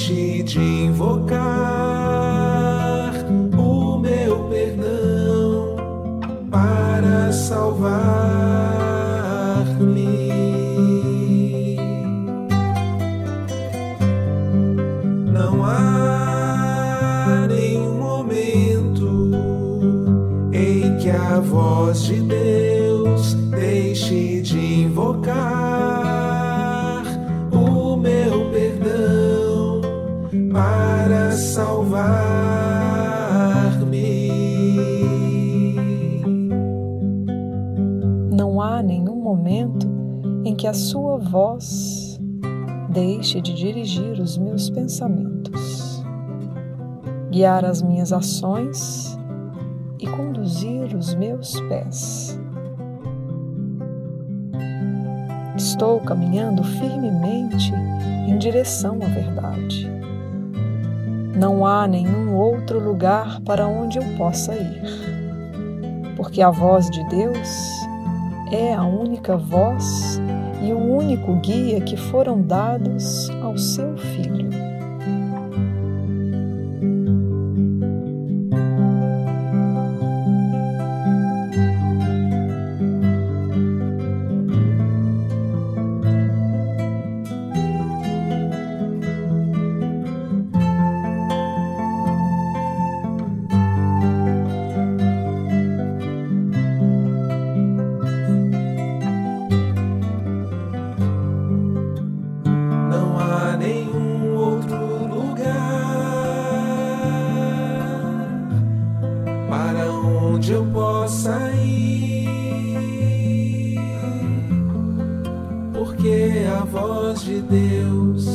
deixe de invocar o meu perdão para salvar-me. Não há nenhum momento em que a voz de Deus deixe de invocar. Momento em que a sua voz deixe de dirigir os meus pensamentos, guiar as minhas ações e conduzir os meus pés. Estou caminhando firmemente em direção à verdade. Não há nenhum outro lugar para onde eu possa ir, porque a voz de Deus é a única voz e o único guia que foram dados ao seu Filho. Onde eu possa ir, porque a voz de Deus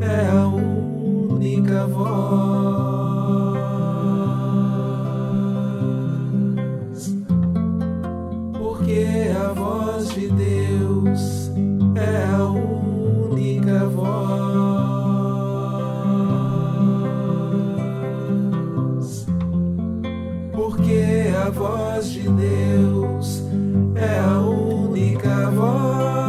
é a única voz. Porque a voz de Deus é a única voz. porque a voz de Deus é a única voz.